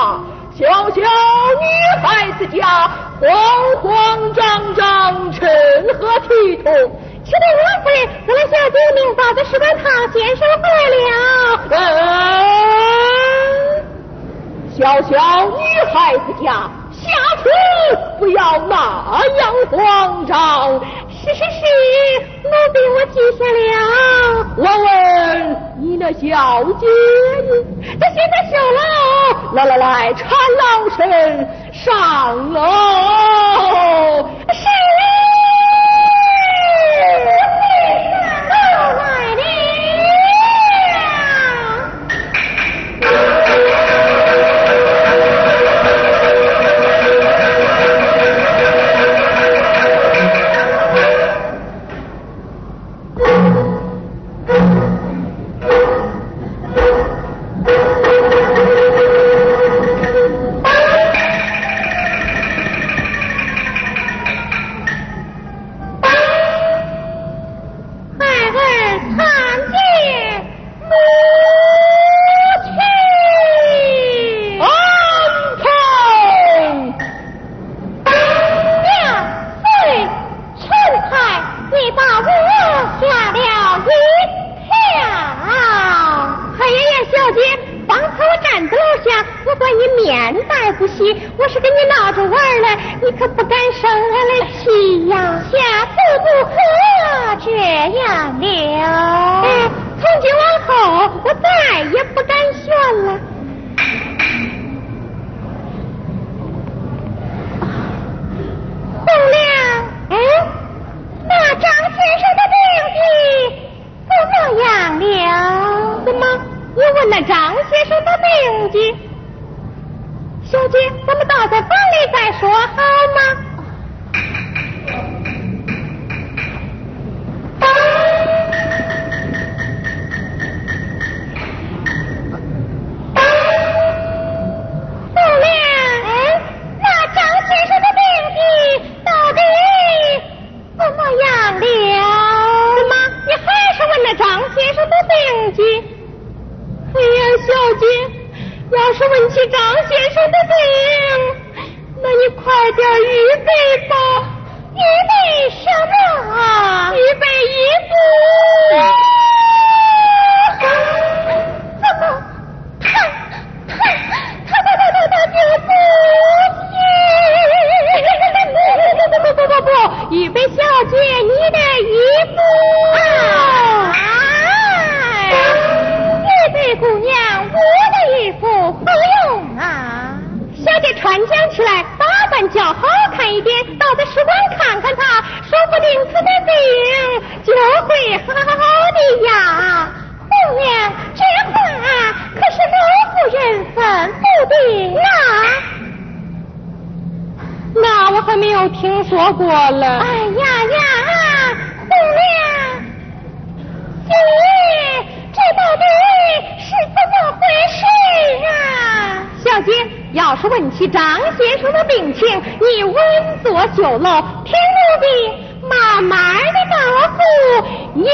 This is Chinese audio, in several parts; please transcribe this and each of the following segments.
小小女孩子家慌慌张张，成何体统？启禀王妃，我来小姐明报的使馆堂先生回了。小小女孩子家下次不要那样慌张。是是是，奴婢我记下了。我问你那小姐，这现在收了。来来来，搀老身上楼。是。问起张先生的病情，你稳坐酒楼，听奴婢慢慢的告诉你呀。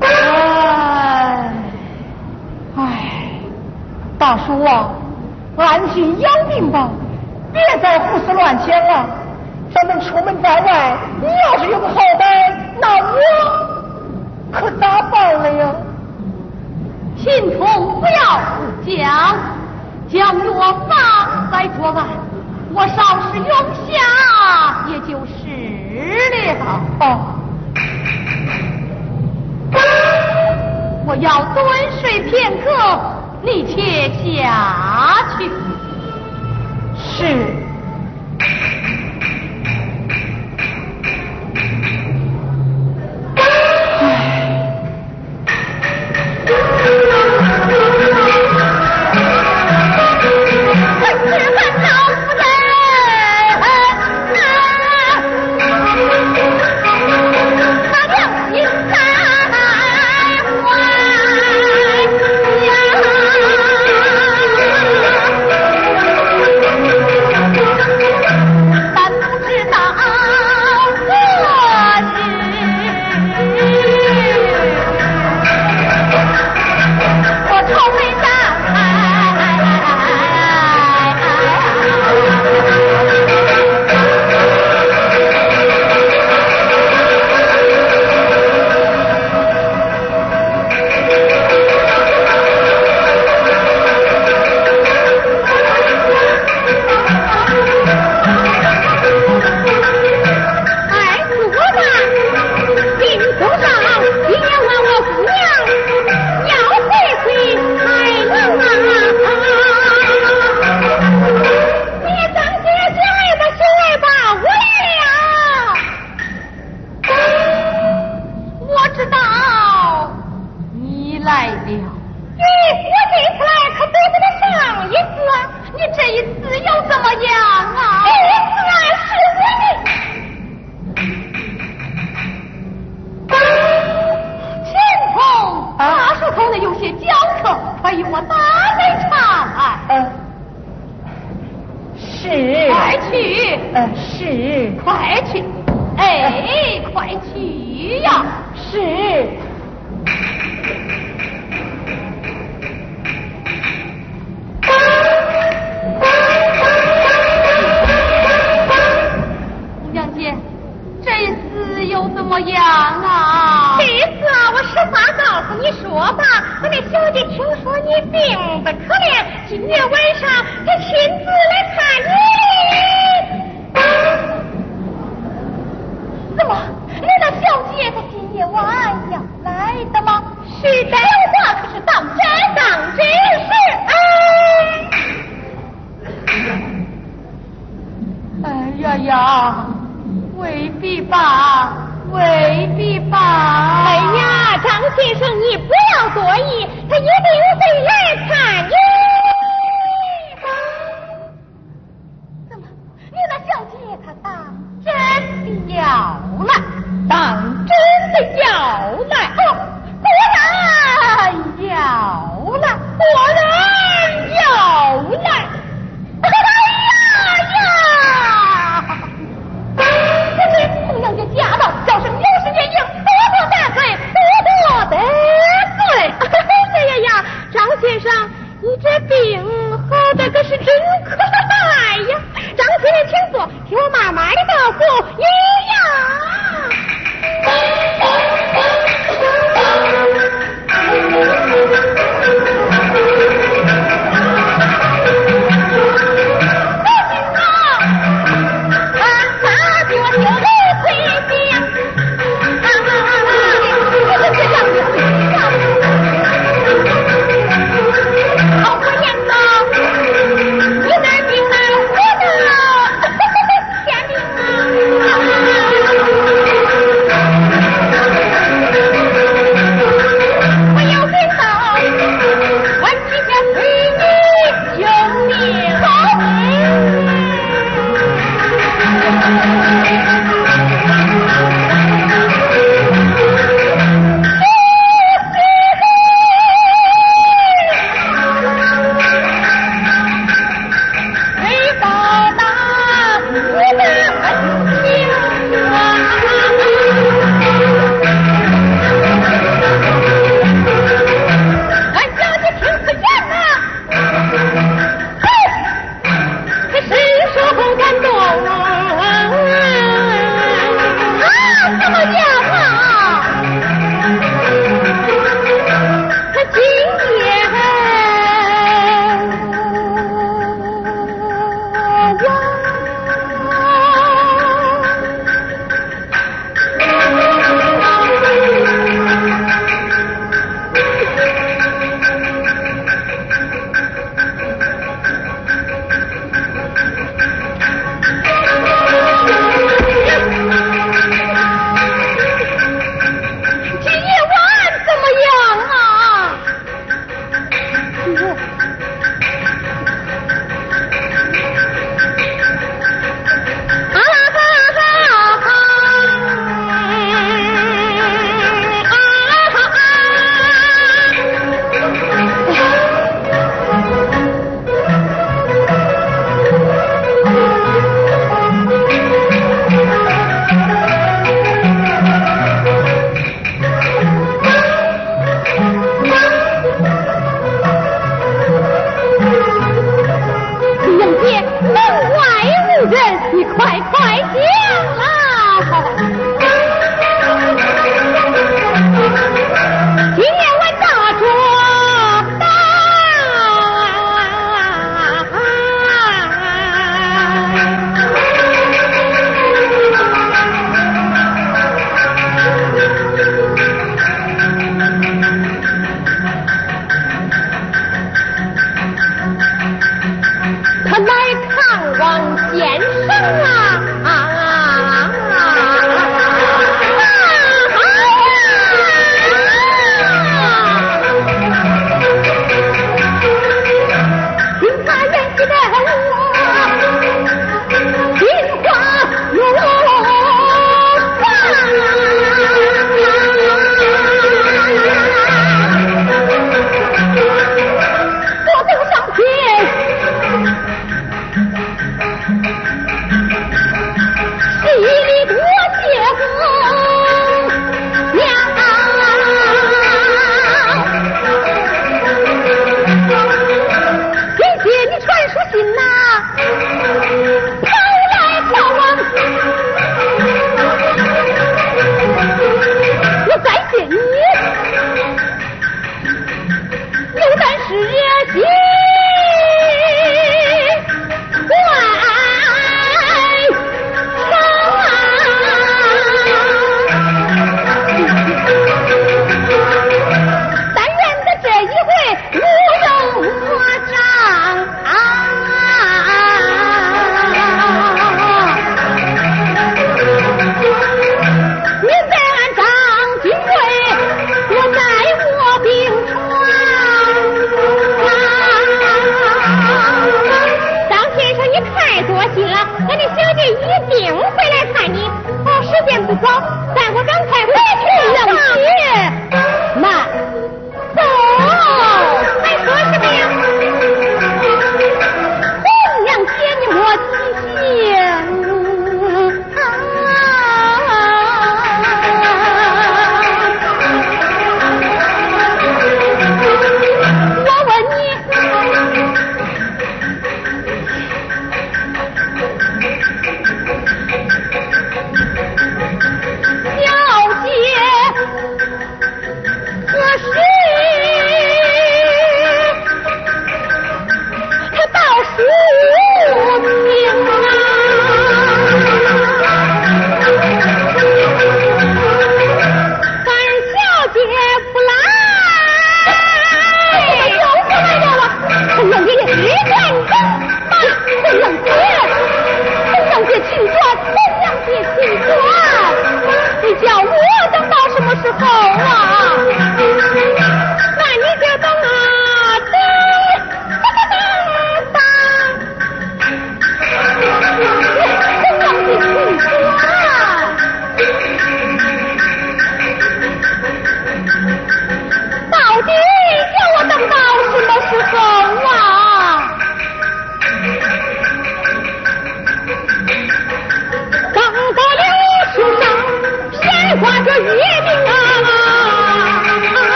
哎。哎，大叔啊，安心养病吧，别再胡思乱想了。咱们出门在外，你要是有个好歹，那我可咋办了呀？心痛，不要讲，将我放在桌案，我稍事用下，也就是了。哦。我要蹲睡片刻，你且下去。是。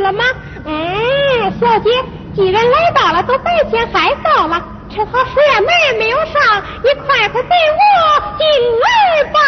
了吗？哎，小姐，既然来到了，都白天还早了，正好书院门没有上，你快快给我进来吧。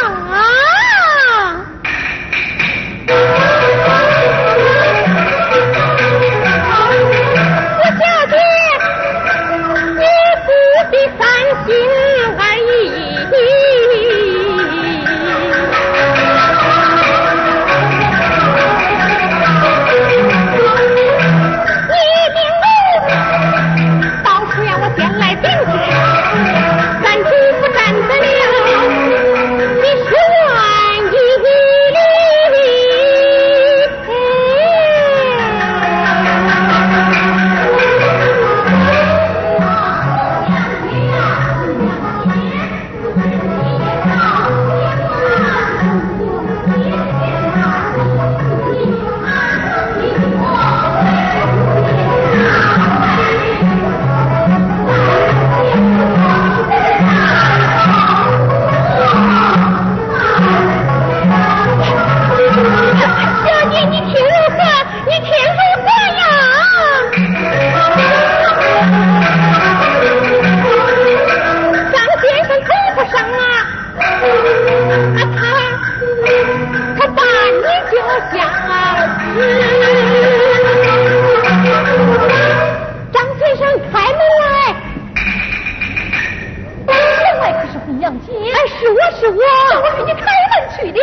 杨姐，哎，是我是我，我给你开门去了。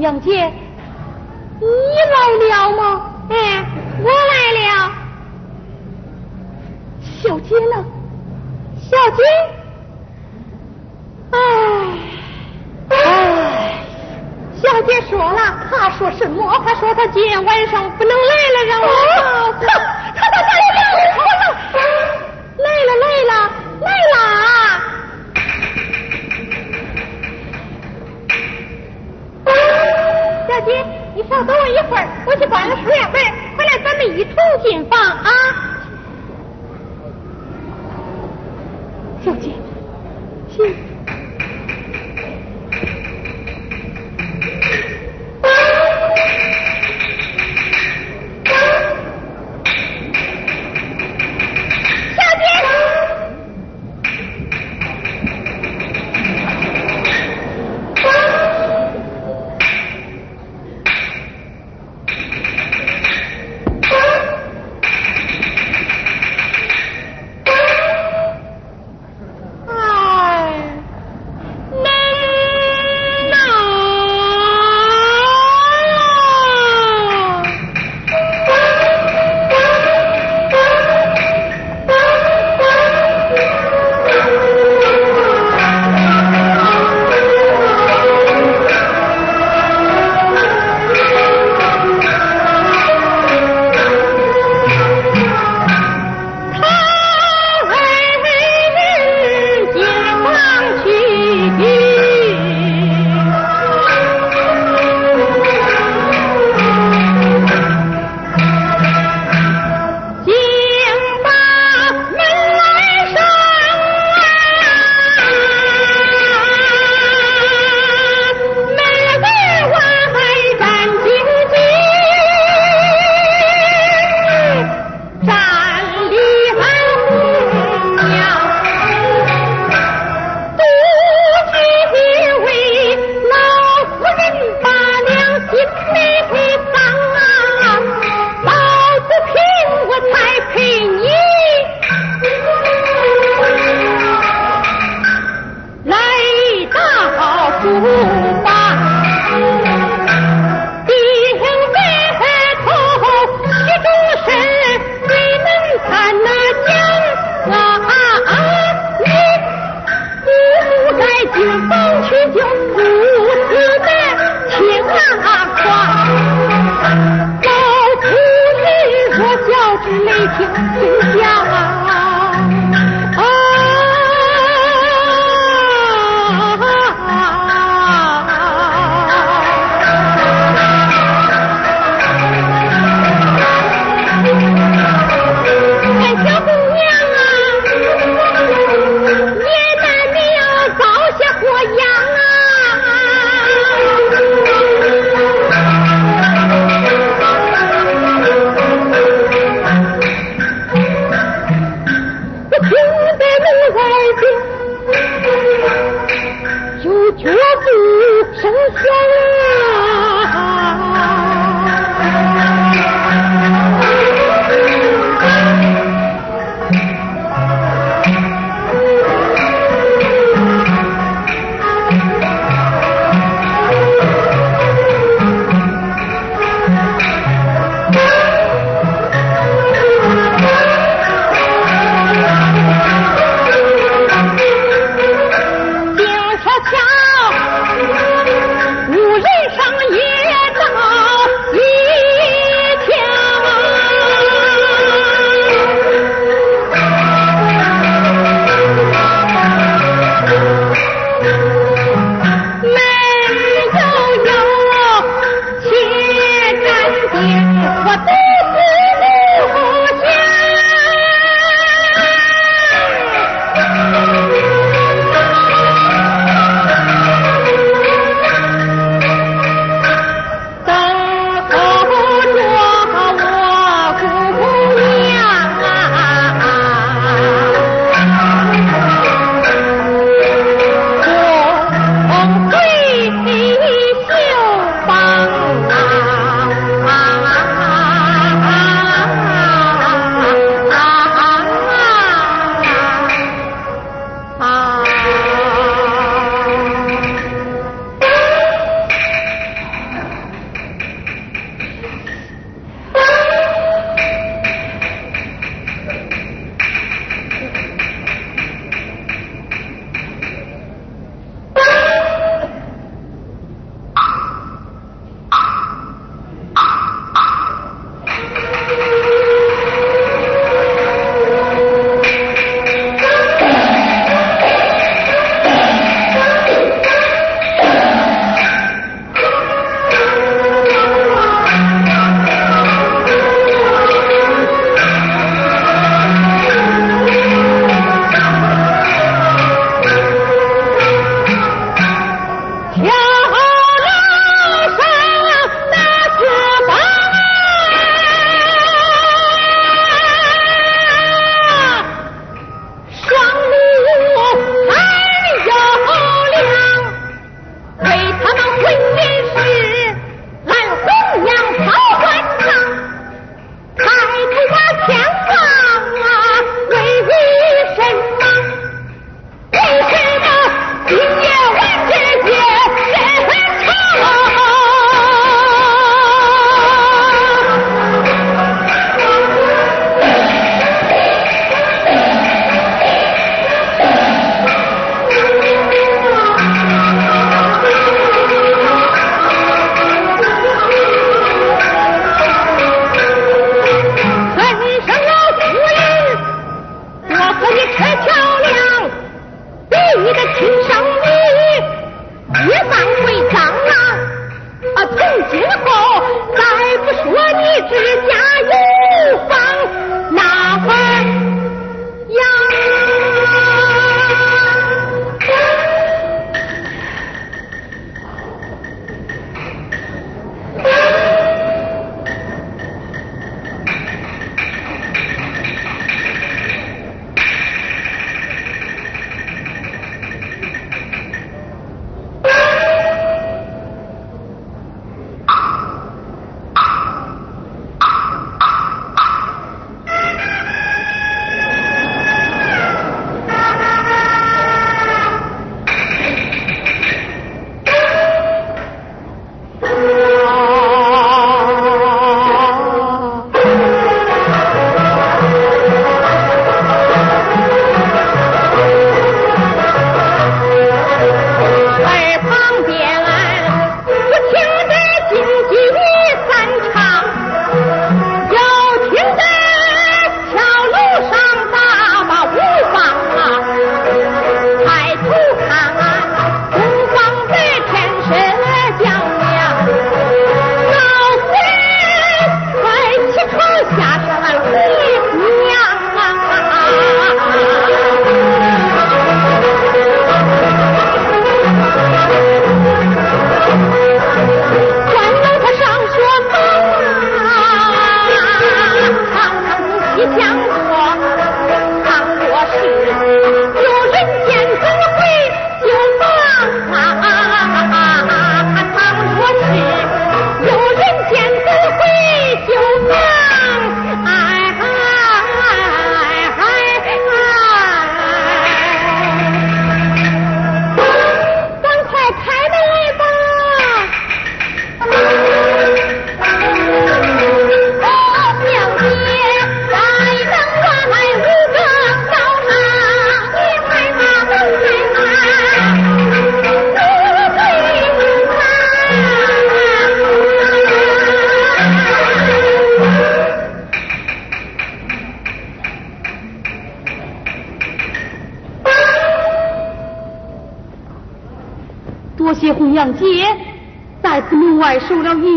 杨姐。今天晚上不能来了让我今生你一丧归葬啊，从今后再不说你这家有房。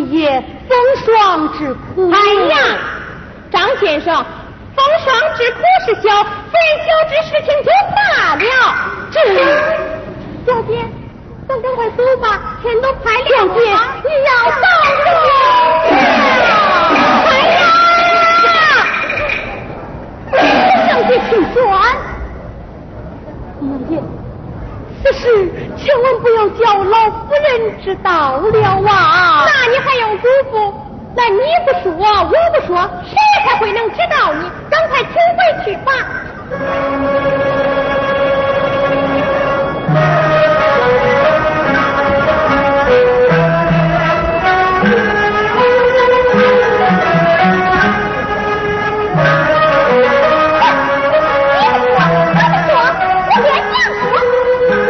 受了一夜风霜之苦。哎呀，张先生，风霜之苦是小，非小之事情就罢了。这，小姐，咱赶快走吧，天都快亮了。小姐，你要保重。哎呀，小姐请。此事千万不要叫老夫人知道了啊！你还用嘱咐？那你不说，我不说，谁才会能知道你？赶快请回去吧。